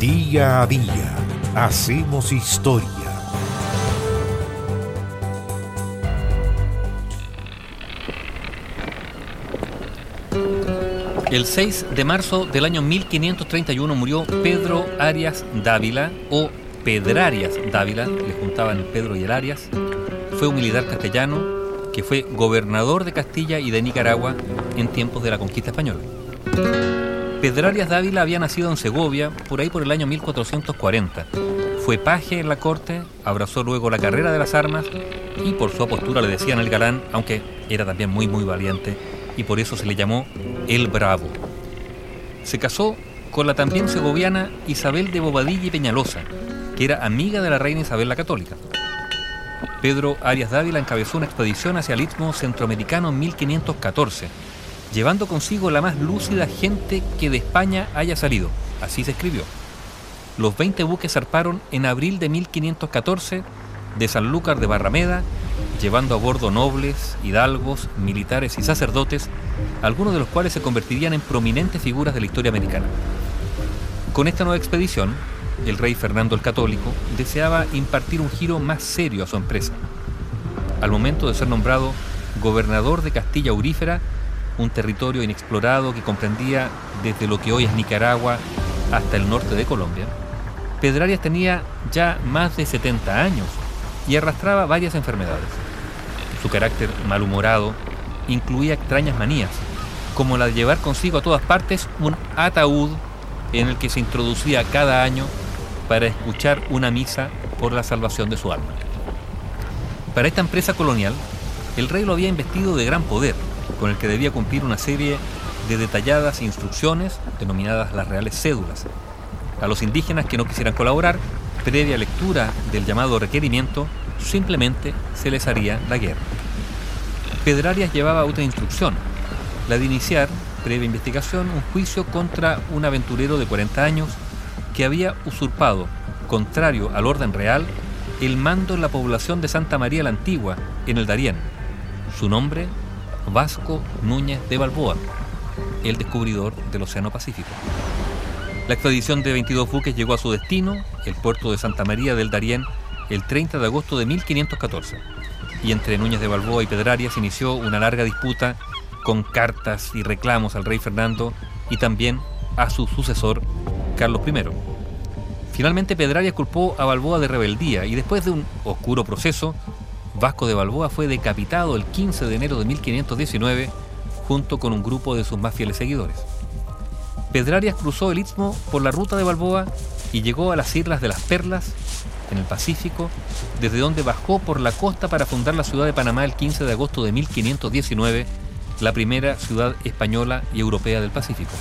Día a día hacemos historia. El 6 de marzo del año 1531 murió Pedro Arias Dávila o Pedrarias Dávila, le juntaban Pedro y el Arias. Fue un militar castellano que fue gobernador de Castilla y de Nicaragua en tiempos de la conquista española. Pedrarias Dávila había nacido en Segovia por ahí por el año 1440. Fue paje en la corte, abrazó luego la carrera de las armas y por su apostura le decían el galán, aunque era también muy muy valiente y por eso se le llamó el Bravo. Se casó con la también segoviana Isabel de Bobadilla y Peñalosa, que era amiga de la reina Isabel la Católica. Pedro Arias Dávila encabezó una expedición hacia el Istmo Centroamericano en 1514, llevando consigo la más lúcida gente que de España haya salido. Así se escribió. Los 20 buques zarparon en abril de 1514 de Sanlúcar de Barrameda, llevando a bordo nobles, hidalgos, militares y sacerdotes, algunos de los cuales se convertirían en prominentes figuras de la historia americana. Con esta nueva expedición, el rey Fernando el Católico deseaba impartir un giro más serio a su empresa. Al momento de ser nombrado gobernador de Castilla Aurífera, un territorio inexplorado que comprendía desde lo que hoy es Nicaragua hasta el norte de Colombia, Pedrarias tenía ya más de 70 años y arrastraba varias enfermedades. Su carácter malhumorado incluía extrañas manías, como la de llevar consigo a todas partes un ataúd en el que se introducía cada año para escuchar una misa por la salvación de su alma. Para esta empresa colonial, el rey lo había investido de gran poder, con el que debía cumplir una serie de detalladas instrucciones denominadas las reales cédulas. A los indígenas que no quisieran colaborar, previa lectura del llamado requerimiento, simplemente se les haría la guerra. Pedrarias llevaba otra instrucción, la de iniciar, previa investigación, un juicio contra un aventurero de 40 años que había usurpado, contrario al orden real, el mando en la población de Santa María la Antigua, en el Darién. Su nombre, Vasco Núñez de Balboa, el descubridor del Océano Pacífico. La expedición de 22 buques llegó a su destino, el puerto de Santa María del Darién, el 30 de agosto de 1514. Y entre Núñez de Balboa y Pedrarias inició una larga disputa con cartas y reclamos al rey Fernando y también a su sucesor, Carlos I. Finalmente Pedrarias culpó a Balboa de rebeldía y después de un oscuro proceso, Vasco de Balboa fue decapitado el 15 de enero de 1519 junto con un grupo de sus más fieles seguidores. Pedrarias cruzó el Istmo por la ruta de Balboa y llegó a las Islas de las Perlas, en el Pacífico, desde donde bajó por la costa para fundar la ciudad de Panamá el 15 de agosto de 1519, la primera ciudad española y europea del Pacífico.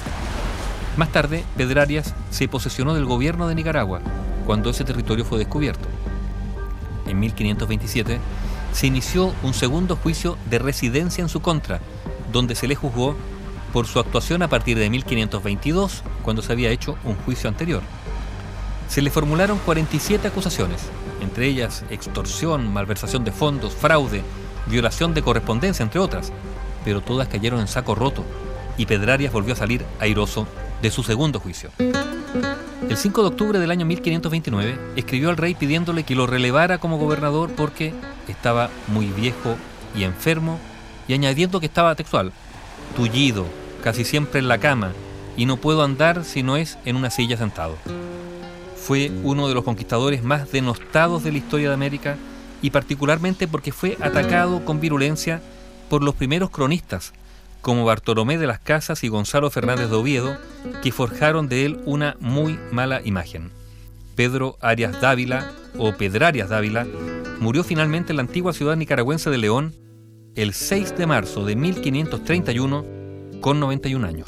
Más tarde, Pedrarias se posesionó del gobierno de Nicaragua cuando ese territorio fue descubierto. En 1527 se inició un segundo juicio de residencia en su contra, donde se le juzgó por su actuación a partir de 1522, cuando se había hecho un juicio anterior. Se le formularon 47 acusaciones, entre ellas extorsión, malversación de fondos, fraude, violación de correspondencia, entre otras, pero todas cayeron en saco roto y Pedrarias volvió a salir airoso de su segundo juicio. El 5 de octubre del año 1529 escribió al rey pidiéndole que lo relevara como gobernador porque estaba muy viejo y enfermo y añadiendo que estaba textual, tullido, casi siempre en la cama, y no puedo andar si no es en una silla sentado. Fue uno de los conquistadores más denostados de la historia de América y particularmente porque fue atacado con virulencia por los primeros cronistas, como Bartolomé de las Casas y Gonzalo Fernández de Oviedo, que forjaron de él una muy mala imagen. Pedro Arias Dávila, o Pedrarias Dávila, murió finalmente en la antigua ciudad nicaragüense de León el 6 de marzo de 1531 con 91 años.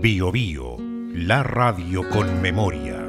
Bio Bio, la radio con memoria.